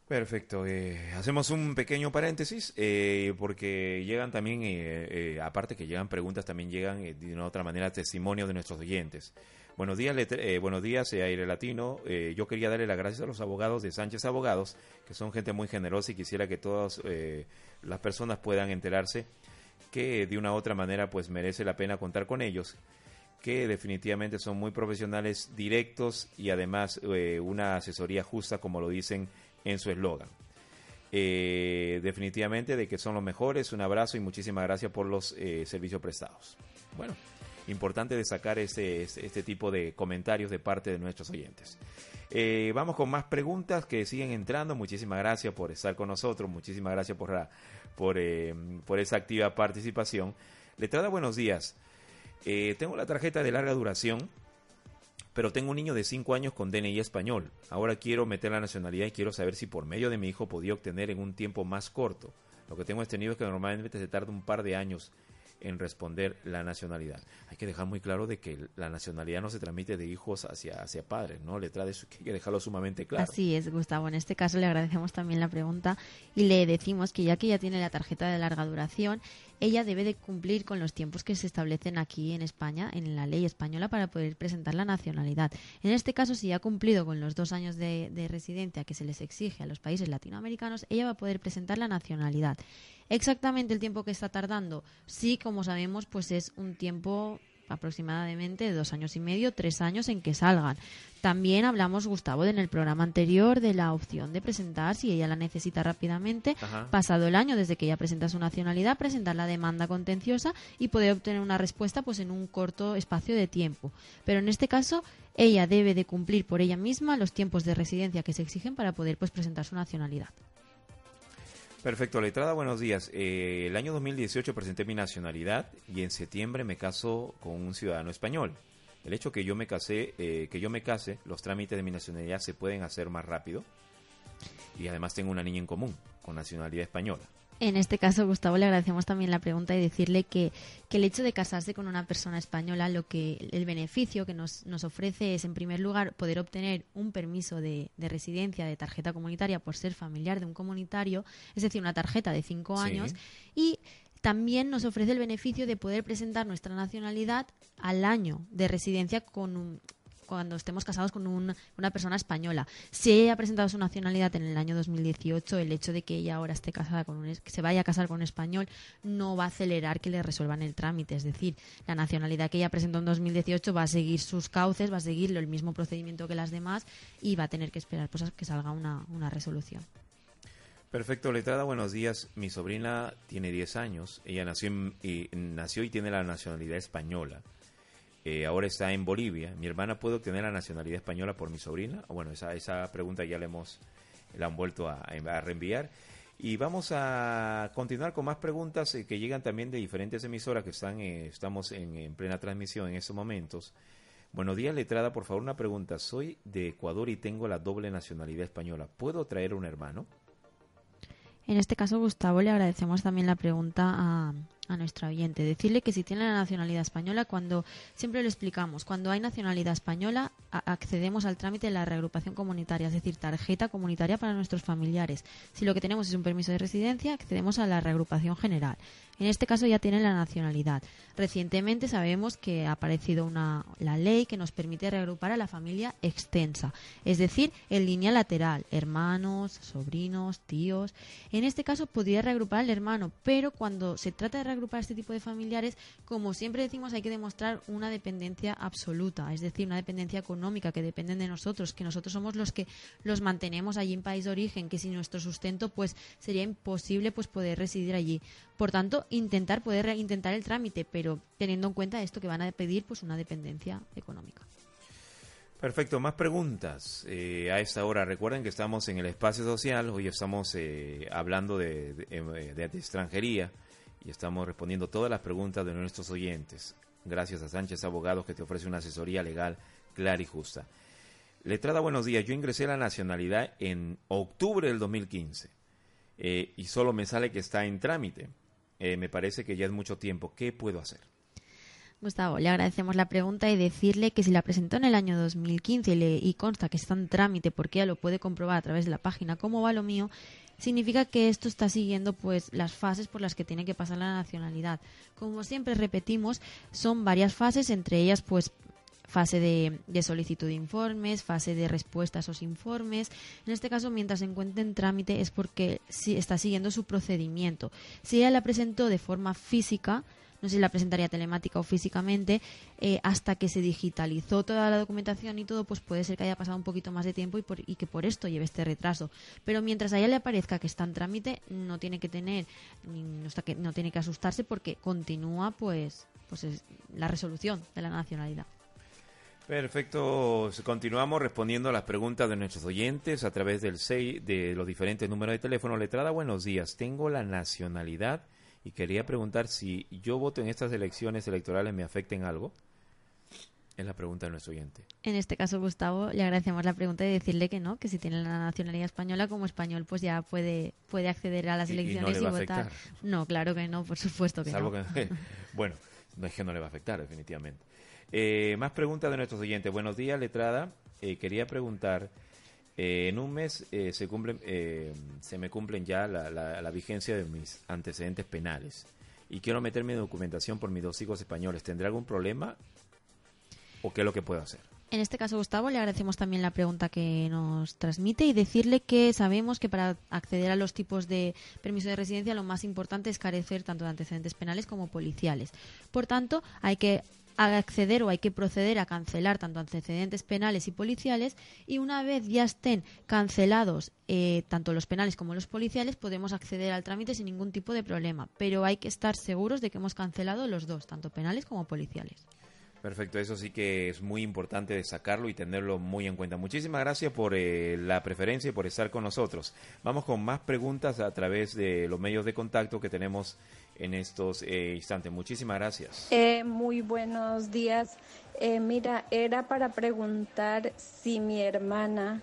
Perfecto. Eh, hacemos un pequeño paréntesis eh, porque llegan también, eh, eh aparte que llegan preguntas, también llegan de una otra manera testimonios de nuestros oyentes. Buenos días, buenos días, Aire Latino. yo quería darle las gracias a los abogados de Sánchez Abogados, que son gente muy generosa y quisiera que todas las personas puedan enterarse que de una u otra manera pues merece la pena contar con ellos que definitivamente son muy profesionales, directos y además una asesoría justa, como lo dicen en su eslogan. Eh, definitivamente de que son los mejores, un abrazo y muchísimas gracias por los eh, servicios prestados. Bueno, importante destacar este, este, este, tipo de comentarios de parte de nuestros oyentes. Eh, vamos con más preguntas que siguen entrando. Muchísimas gracias por estar con nosotros, muchísimas gracias por, por, por esa activa participación. Letrada, buenos días. Tengo la tarjeta de larga duración pero tengo un niño de 5 años con DNI español. Ahora quiero meter la nacionalidad y quiero saber si por medio de mi hijo podía obtener en un tiempo más corto. Lo que tengo entendido es que normalmente se tarda un par de años en responder la nacionalidad. Hay que dejar muy claro de que la nacionalidad no se transmite de hijos hacia, hacia padres, ¿no? Letra de eso hay que dejarlo sumamente claro. Así es, Gustavo. En este caso le agradecemos también la pregunta y le decimos que ya que ya tiene la tarjeta de larga duración, ella debe de cumplir con los tiempos que se establecen aquí en España, en la ley española, para poder presentar la nacionalidad. En este caso, si ha cumplido con los dos años de residencia que se les exige a los países latinoamericanos, ella va a poder presentar la nacionalidad. Exactamente el tiempo que está tardando, sí, como sabemos, pues es un tiempo aproximadamente de dos años y medio, tres años en que salgan. También hablamos, Gustavo, en el programa anterior de la opción de presentar, si ella la necesita rápidamente, Ajá. pasado el año desde que ella presenta su nacionalidad, presentar la demanda contenciosa y poder obtener una respuesta pues en un corto espacio de tiempo. Pero en este caso, ella debe de cumplir por ella misma los tiempos de residencia que se exigen para poder pues presentar su nacionalidad. Perfecto, letrada, buenos días. Eh, el año 2018 presenté mi nacionalidad y en septiembre me caso con un ciudadano español. El hecho que yo me casé, eh, que yo me case, los trámites de mi nacionalidad se pueden hacer más rápido y además tengo una niña en común con nacionalidad española. En este caso, Gustavo, le agradecemos también la pregunta y decirle que, que el hecho de casarse con una persona española, lo que el beneficio que nos, nos ofrece es, en primer lugar, poder obtener un permiso de, de residencia de tarjeta comunitaria por ser familiar de un comunitario, es decir, una tarjeta de cinco Sí. años, y también nos ofrece el beneficio de poder presentar nuestra nacionalidad al año de residencia con un- cuando estemos casados con un- una persona española. Si ella ha presentado su nacionalidad en el año 2018, el hecho de que ella ahora esté casada con un, se vaya a casar con un español no va a acelerar que le resuelvan el trámite. Es decir, la nacionalidad que ella presentó en 2018 va a seguir sus cauces, va a seguir el mismo procedimiento que las demás y va a tener que esperar pues, a que salga una, una resolución. Perfecto, letrada, buenos días. Mi sobrina tiene 10 años. Ella nació, en- y, nació y tiene la nacionalidad española. Eh, ahora está en Bolivia. ¿Mi hermana puede obtener la nacionalidad española por mi sobrina? Bueno, esa, esa pregunta ya la hemos la han vuelto a, a reenviar. Y vamos a continuar con más preguntas eh, que llegan también de diferentes emisoras que están, eh, estamos en, en plena transmisión en estos momentos. Buenos días, letrada. Por favor, una pregunta. Soy de Ecuador y tengo la doble nacionalidad española. ¿Puedo traer un hermano? En este caso, Gustavo, le agradecemos también la pregunta a, a nuestro oyente. Decirle que si tiene la nacionalidad española, cuando siempre lo explicamos, cuando hay nacionalidad española, accedemos al trámite de la reagrupación comunitaria, es decir, tarjeta comunitaria para nuestros familiares. Si lo que tenemos es un permiso de residencia, accedemos a la reagrupación general. En este caso ya tienen la nacionalidad. Recientemente sabemos que ha aparecido una, la ley que nos permite reagrupar a la familia extensa, es decir, en línea lateral, hermanos, sobrinos, tíos. En este caso podría reagrupar al hermano, pero cuando se trata de reagrupar este tipo de familiares, como siempre decimos, hay que demostrar una dependencia absoluta, es decir, una dependencia económica que dependen de nosotros, que nosotros somos los que los mantenemos allí en país de origen, que sin nuestro sustento pues sería imposible pues poder residir allí. Por tanto, intentar poder intentar el trámite, pero teniendo en cuenta esto que van a pedir pues una dependencia económica. Perfecto, más preguntas eh, a esta hora. Recuerden que estamos en el espacio social, hoy estamos eh, hablando de- de extranjería y estamos respondiendo todas las preguntas de nuestros oyentes. Gracias a Sánchez Abogados que te ofrece una asesoría legal clara y justa. Letrada, buenos días. Yo ingresé a la nacionalidad en octubre del 2015 eh, y solo me sale que está en trámite. Eh, me parece que ya es mucho tiempo. ¿Qué puedo hacer? Gustavo, le agradecemos la pregunta y decirle que si la presentó en el año 2015 y, le, y consta que está en trámite porque ella lo puede comprobar a través de la página cómo va lo mío, significa que esto está siguiendo pues las fases por las que tiene que pasar la nacionalidad. Como siempre repetimos, son varias fases, entre ellas pues fase de, solicitud de informes, fase de respuesta a esos informes. En este caso, mientras se encuentre en trámite es porque sí está siguiendo su procedimiento. Si ella la presentó de forma física, no sé si la presentaría telemática o físicamente, eh, hasta que se digitalizó toda la documentación y todo, pues puede ser que haya pasado un poquito más de tiempo y, por- y que por esto lleve este retraso. Pero mientras a ella le aparezca que está en trámite, no tiene que tener, no, está que, no tiene que asustarse porque continúa pues, pues es la resolución de la nacionalidad. Perfecto, continuamos respondiendo a las preguntas de nuestros oyentes a través del 6 de los diferentes números de teléfono. Letrada, buenos días. Tengo la nacionalidad y quería preguntar si yo voto en estas elecciones electorales me afecten algo. Es la pregunta de nuestro oyente. En este caso, Gustavo, le agradecemos la pregunta y decirle que no, que si tiene la nacionalidad española como español, pues ya puede, puede acceder a las Y- y no elecciones le y, a votar. afectar. No, claro que no, por supuesto que Salvo no. que, <laughs> <laughs> bueno, no es que no le va a afectar, definitivamente. Eh, más preguntas de nuestros oyentes. Buenos días, letrada. Eh, quería preguntar, eh, en un mes eh, se cumplen, eh, se me cumplen ya la, la- la vigencia de mis antecedentes penales y quiero meter mi documentación por mis dos hijos españoles. ¿Tendré algún problema o qué es lo que puedo hacer? En este caso, Gustavo, le agradecemos también la pregunta que nos transmite y decirle que sabemos que para acceder a los tipos de permiso de residencia lo más importante es carecer tanto de antecedentes penales como policiales. Por tanto, hay que acceder o hay que proceder a cancelar tanto antecedentes penales y policiales y una vez ya estén cancelados eh, tanto los penales como los policiales podemos acceder al trámite sin ningún tipo de problema pero hay que estar seguros de que hemos cancelado los dos tanto penales como policiales Perfecto, eso sí que es muy importante destacarlo y tenerlo muy en cuenta. Muchísimas gracias por eh, la preferencia y por estar con nosotros. Vamos con más preguntas a través de los medios de contacto que tenemos en estos eh, instantes. Muchísimas gracias. Eh, muy buenos días. Eh, mira, era para preguntar si mi hermana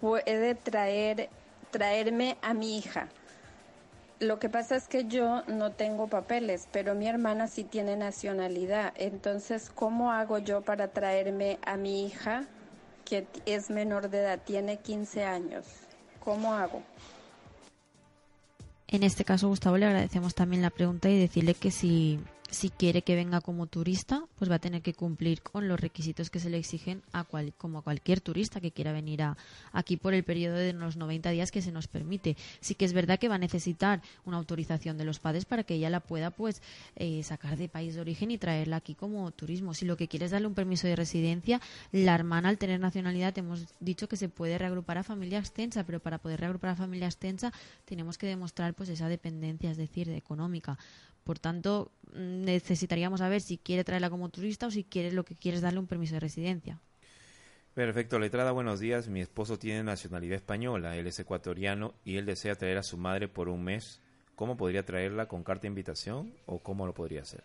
puede traer traerme a mi hija. lo que pasa es que yo no tengo papeles, pero mi hermana sí tiene nacionalidad. Entonces, ¿cómo hago yo para traerme a mi hija, que es menor de edad, tiene 15 años? ¿Cómo hago? En este caso, Gustavo, le agradecemos también la pregunta y decirle que si si quiere que venga como turista, pues va a tener que cumplir con los requisitos que se le exigen a cual, como a cualquier turista que quiera venir a, aquí por el periodo de los 90 días que se nos permite. Sí que es verdad que va a necesitar una autorización de los padres para que ella la pueda pues eh, sacar de país de origen y traerla aquí como turismo. Si lo que quiere es darle un permiso de residencia, la hermana al tener nacionalidad hemos dicho que se puede reagrupar a familia extensa, pero para poder reagrupar a familia extensa tenemos que demostrar pues esa dependencia, es decir, económica. Por tanto, necesitaríamos saber si quiere traerla como turista o si quiere lo que quiere es darle un permiso de residencia. Perfecto, letrada, buenos días. Mi esposo tiene nacionalidad española, él es ecuatoriano y él desea traer a su madre por un mes. ¿Cómo podría traerla con carta de invitación o cómo lo podría hacer?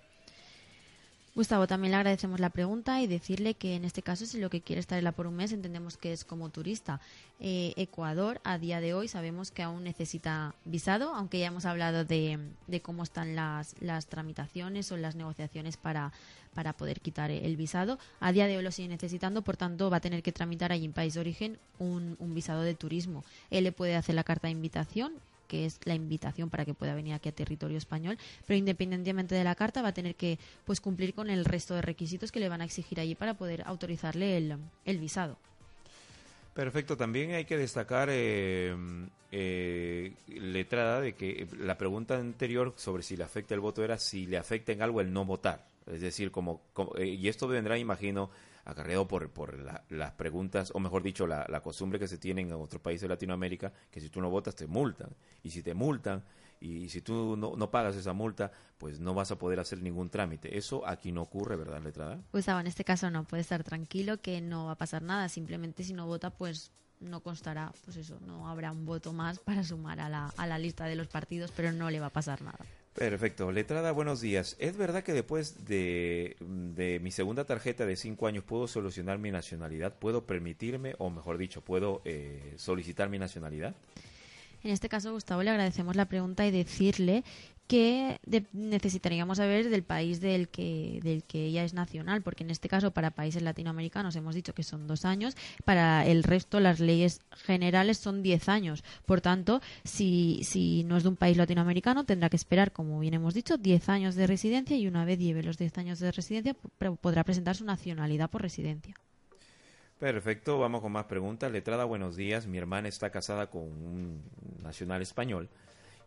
Gustavo, también le agradecemos la pregunta y decirle que en este caso, si lo que quiere estar por un mes, entendemos que es como turista. Eh, Ecuador, a día de hoy, sabemos que aún necesita visado, aunque ya hemos hablado de, cómo están las, las tramitaciones o las negociaciones para, para poder quitar el visado. A día de hoy lo sigue necesitando, por tanto, va a tener que tramitar allí en país de origen un, un visado de turismo. Él le puede hacer la carta de invitación que es la invitación para que pueda venir aquí a territorio español, pero independientemente de la carta va a tener que pues cumplir con el resto de requisitos que le van a exigir allí para poder autorizarle el, visado. Perfecto, también hay que destacar, eh, eh, letrada, de que la pregunta anterior sobre si le afecta el voto era si le afecta en algo el no votar. Es decir, como, eh, y esto vendrá, imagino, acarreado por, por las preguntas, o mejor dicho, la, costumbre que se tiene en otros países de Latinoamérica, que si tú no votas te multan. Y si te multan, y si tú no, pagas esa multa, pues no vas a poder hacer ningún trámite. Eso aquí no ocurre, ¿verdad, letrada? Pues en este caso no, puede estar tranquilo que no va a pasar nada. Simplemente si no vota, pues no constará, pues eso, no habrá un voto más para sumar a la, a la lista de los partidos, pero no le va a pasar nada. Perfecto. Letrada, buenos días. ¿Es verdad que después de, mi segunda tarjeta de cinco años puedo solucionar mi nacionalidad? ¿Puedo permitirme, o mejor dicho, puedo eh, solicitar mi nacionalidad? En este caso, Gustavo, le agradecemos la pregunta y decirle que necesitaríamos saber del país del que, del que ella es nacional, porque en este caso para países latinoamericanos hemos dicho que son dos años, para el resto las leyes generales son diez años. Por tanto, si, si no es de un país latinoamericano, tendrá que esperar, como bien hemos dicho, diez años de residencia y una vez lleve los diez años de residencia podrá presentar su nacionalidad por residencia. Perfecto, vamos con más preguntas. Letrada, buenos días. Mi hermana está casada con un nacional español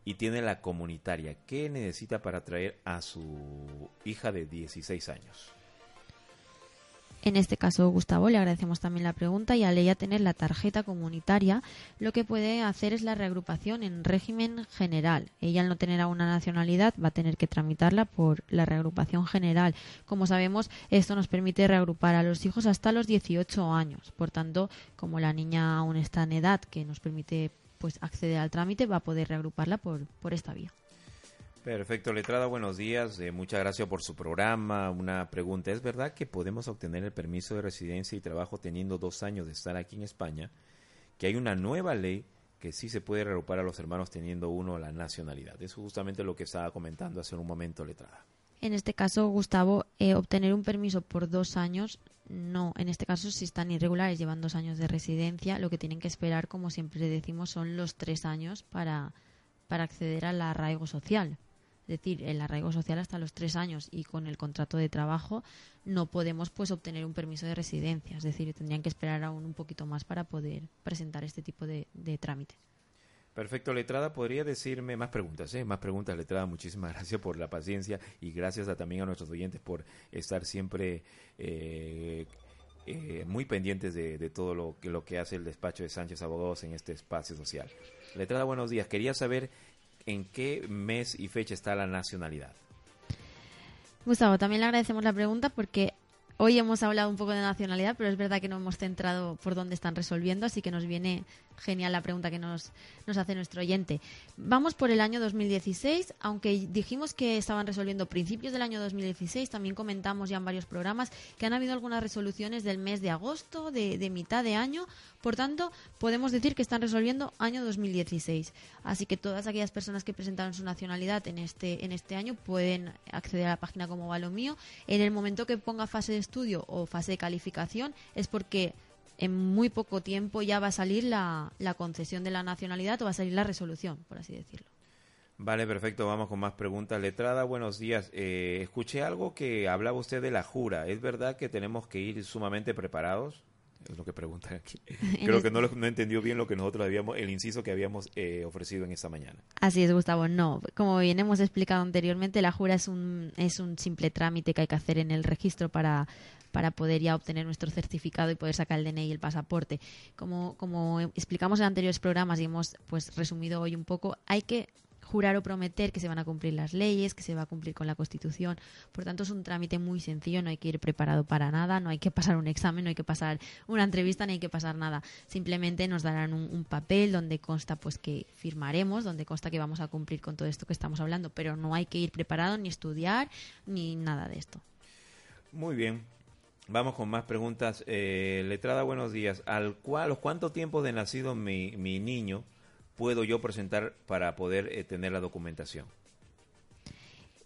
y tiene la comunitaria. ¿Qué necesita para traer a su hija de 16 años? En este caso, Gustavo, le agradecemos también la pregunta y al ella tener la tarjeta comunitaria, lo que puede hacer es la reagrupación en régimen general. Ella al no tener una nacionalidad va a tener que tramitarla por la reagrupación general. Como sabemos, esto nos permite reagrupar a los hijos hasta los 18 años. Por tanto, como la niña aún está en edad que nos permite pues acceder al trámite, va a poder reagruparla por, por esta vía. Perfecto, letrada, buenos días. Eh, muchas gracias por su programa. Una pregunta, ¿es verdad que podemos obtener el permiso de residencia y trabajo teniendo dos años de estar aquí en España? Que hay una nueva ley que sí se puede reagrupar a los hermanos teniendo uno la nacionalidad. Eso es justamente lo que estaba comentando hace un momento, letrada. En este caso, Gustavo, eh, obtener un permiso por dos años, no. En este caso, si están irregulares, llevan dos años de residencia, lo que tienen que esperar, como siempre decimos, son los tres años para, para acceder al arraigo social. Es decir, el arraigo social hasta los tres años y con el contrato de trabajo no podemos pues obtener un permiso de residencia. Es decir, tendrían que esperar aún un poquito más para poder presentar este tipo de, de trámites. Perfecto, letrada, podría decirme más preguntas, ¿eh? más preguntas, letrada. Muchísimas <laughs> gracias por la paciencia y gracias también a nuestros oyentes por estar siempre eh, eh, muy pendientes de, todo lo que, lo que hace el despacho de Sánchez Abogados en este espacio social. Letrada, buenos días. Quería saber en qué mes y fecha está la nacionalidad. Gustavo, también le agradecemos la pregunta porque hoy hemos hablado un poco de nacionalidad, pero es verdad que no hemos centrado por dónde están resolviendo, así que nos viene genial la pregunta que nos, nos hace nuestro oyente. Vamos por el año 2016, aunque dijimos que estaban resolviendo principios del año 2016, también comentamos ya en varios programas que han habido algunas resoluciones del mes de agosto, de, mitad de año, por tanto, podemos decir que están resolviendo año 2016. Así que todas aquellas personas que presentaron su nacionalidad en este, en este año pueden acceder a la página como va lo mío. En el momento que ponga fase de estudio o fase de calificación es porque en muy poco tiempo ya va a salir la, la concesión de la nacionalidad o va a salir la resolución, por así decirlo. Vale, perfecto. Vamos con más preguntas. Letrada, buenos días. Eh, escuché algo que hablaba usted de la jura. ¿Es verdad que tenemos que ir sumamente preparados? Es lo que preguntan aquí. <laughs> Creo que no, lo- no entendió bien lo que nosotros habíamos, el inciso que habíamos eh, ofrecido en esta mañana. Así es, Gustavo. No, como bien hemos explicado anteriormente, la jura es un, es un simple trámite que hay que hacer en el registro para, para poder ya obtener nuestro certificado y poder sacar el DNI y el pasaporte. Como, como explicamos en anteriores programas y hemos pues resumido hoy un poco, hay que jurar o prometer que se van a cumplir las leyes, que se va a cumplir con la Constitución. Por tanto, es un trámite muy sencillo, no hay que ir preparado para nada, no hay que pasar un examen, no hay que pasar una entrevista, ni hay que pasar nada. Simplemente nos darán un, papel donde consta pues que firmaremos, donde consta que vamos a cumplir con todo esto que estamos hablando, pero no hay que ir preparado ni estudiar ni nada de esto. Muy bien. Vamos con más preguntas. Eh, letrada, buenos días. ¿Al cuál, ¿A los cuánto tiempo de nacido mi, mi niño puedo yo presentar para poder eh, tener la documentación?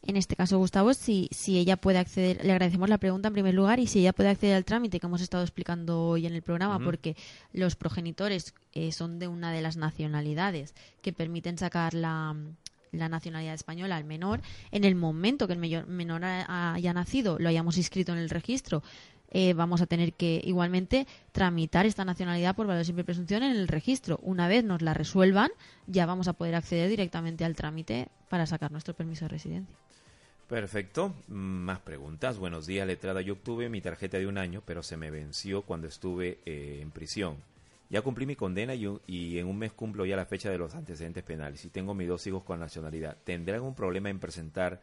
En este caso, Gustavo, si, si ella puede acceder, le agradecemos la pregunta en primer lugar y si ella puede acceder al trámite que hemos estado explicando hoy en el programa, porque los progenitores eh, son de una de las nacionalidades que permiten sacar la, la nacionalidad española al menor. En el momento que el menor ha- haya nacido, lo hayamos inscrito en el registro, eh, vamos a tener que igualmente tramitar esta nacionalidad por valor de simple presunción en el registro. Una vez nos la resuelvan, ya vamos a poder acceder directamente al trámite para sacar nuestro permiso de residencia. Perfecto. Más preguntas. Buenos días, letrada. Yo obtuve mi tarjeta de un año, pero se me venció cuando estuve eh, en prisión. Ya cumplí mi condena y en un mes cumplo ya la fecha de los antecedentes penales y tengo mis dos hijos con nacionalidad. ¿Tendré algún problema en presentar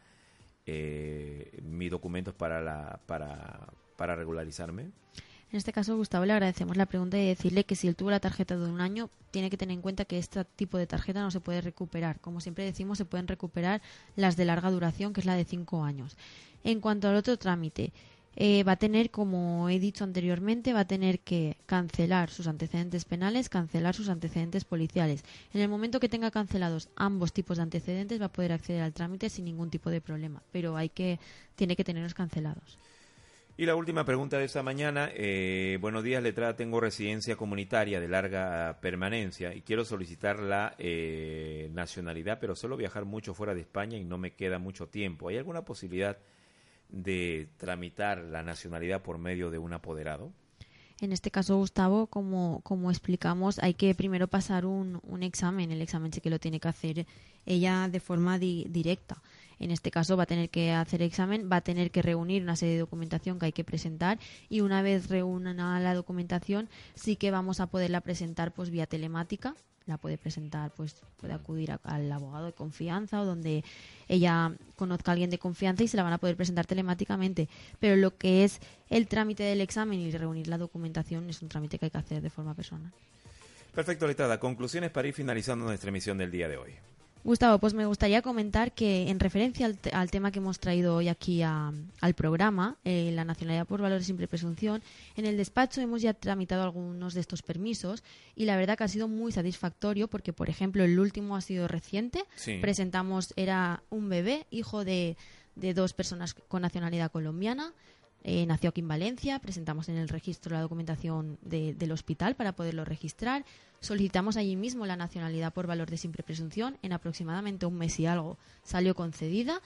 eh, mis documentos para, la, para, para regularizarme? En este caso, Gustavo, le agradecemos la pregunta y decirle que si él tuvo la tarjeta de un año, tiene que tener en cuenta que este tipo de tarjeta no se puede recuperar. Como siempre decimos, se pueden recuperar las de larga duración, que es la de cinco años. En cuanto al otro trámite, eh, va a tener, como he dicho anteriormente, va a tener que cancelar sus antecedentes penales, cancelar sus antecedentes policiales. En el momento que tenga cancelados ambos tipos de antecedentes, va a poder acceder al trámite sin ningún tipo de problema. Pero hay que, tiene que tenerlos cancelados. Y la última pregunta de esta mañana. eh, buenos días, letrada. Tengo residencia comunitaria de larga permanencia y quiero solicitar la eh, nacionalidad, pero solo viajar mucho fuera de España y no me queda mucho tiempo. ¿Hay alguna posibilidad de tramitar la nacionalidad por medio de un apoderado? En este caso, Gustavo, como, como explicamos, hay que primero pasar un, un examen. El examen sí que lo tiene que hacer ella de forma di- directa. En este caso va a tener que hacer examen, va a tener que reunir una serie de documentación que hay que presentar y una vez reúna la documentación sí que vamos a poderla presentar pues vía telemática. La puede presentar, pues puede acudir al abogado de confianza o donde ella conozca a alguien de confianza y se la van a poder presentar telemáticamente. Pero lo que es el trámite del examen y reunir la documentación es un trámite que hay que hacer de forma personal. Perfecto, letrada. Conclusiones para ir finalizando nuestra emisión del día de hoy. Gustavo, pues me gustaría comentar que en referencia al, te- al tema que hemos traído hoy aquí a- al programa, eh, la nacionalidad por valor de simple presunción, en el despacho hemos ya tramitado algunos de estos permisos y la verdad que ha sido muy satisfactorio porque, por ejemplo, el último ha sido reciente. Sí. Presentamos, era un bebé, hijo de, de dos personas con nacionalidad colombiana. Eh, nació aquí en Valencia, presentamos en el registro la documentación de- del hospital para poderlo registrar, solicitamos allí mismo la nacionalidad por valor de simple presunción, en aproximadamente un mes y algo salió concedida,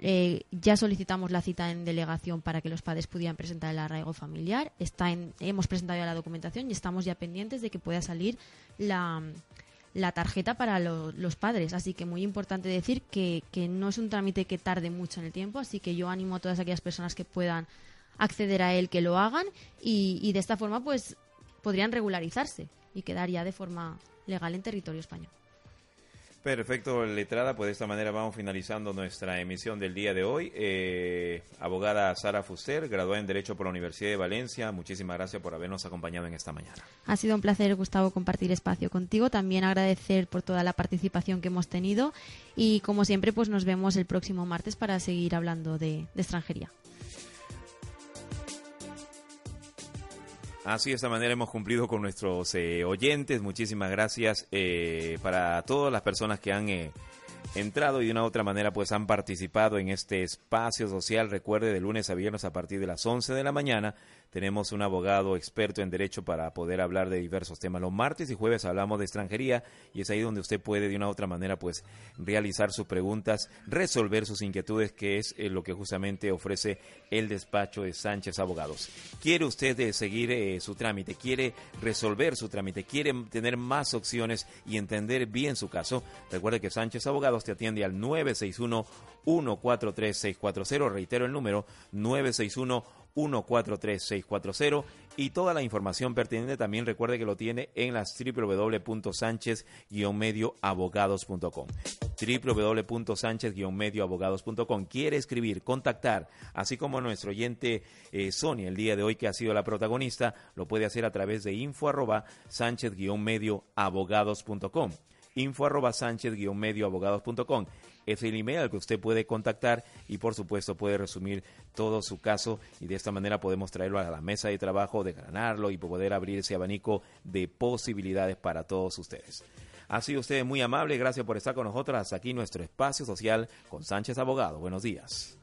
Eh, ya solicitamos la cita en delegación para que los padres pudieran presentar el arraigo familiar, Está en, hemos presentado ya la documentación y estamos ya pendientes de que pueda salir la, la tarjeta para lo- los padres. Así que muy importante decir que, que no es un trámite que tarde mucho en el tiempo, así que yo animo a todas aquellas personas que puedan acceder a él que lo hagan y, y de esta forma pues podrían regularizarse y quedar ya de forma legal en territorio español. Perfecto, letrada. Pues de esta manera vamos finalizando nuestra emisión del día de hoy. Eh, abogada Sara Fuster, graduada en Derecho por la Universidad de Valencia. Muchísimas gracias por habernos acompañado en esta mañana. Ha sido un placer, Gustavo, compartir espacio contigo. También agradecer por toda la participación que hemos tenido. Y como siempre, pues nos vemos el próximo martes para seguir hablando de, de extranjería. Así de esta manera hemos cumplido con nuestros eh, oyentes. Muchísimas gracias eh, para todas las personas que han eh, entrado y de una u otra manera pues han participado en este espacio social. Recuerde, de lunes a viernes a partir de las 11 de la mañana tenemos un abogado experto en derecho para poder hablar de diversos temas. Los martes y jueves hablamos de extranjería y es ahí donde usted puede de una u otra manera pues realizar sus preguntas, resolver sus inquietudes, que es eh, lo que justamente ofrece el despacho de Sánchez Abogados. ¿Quiere usted eh, seguir eh, su trámite? ¿Quiere resolver su trámite? ¿Quiere tener más opciones y entender bien su caso? Recuerde que Sánchez Abogados te atiende al 961 143 640. Reitero el número 961 143-640 y toda la información pertinente también recuerde que lo tiene en las www.sánchez-medioabogados.com www.sánchez-medioabogados.com quiere escribir, contactar, así como nuestro oyente eh, Sonia el día de hoy que ha sido la protagonista, lo puede hacer a través de info arroba sánchez-medioabogados.com info arroba sánchez-medioabogados.com es el email al que usted puede contactar y por supuesto puede resumir todo su caso y de esta manera podemos traerlo a la mesa de trabajo, desgranarlo y poder abrir ese abanico de posibilidades para todos ustedes. Ha sido usted muy amable, gracias por estar con nosotros. Hasta aquí nuestro espacio social con Sánchez Abogado. Buenos días.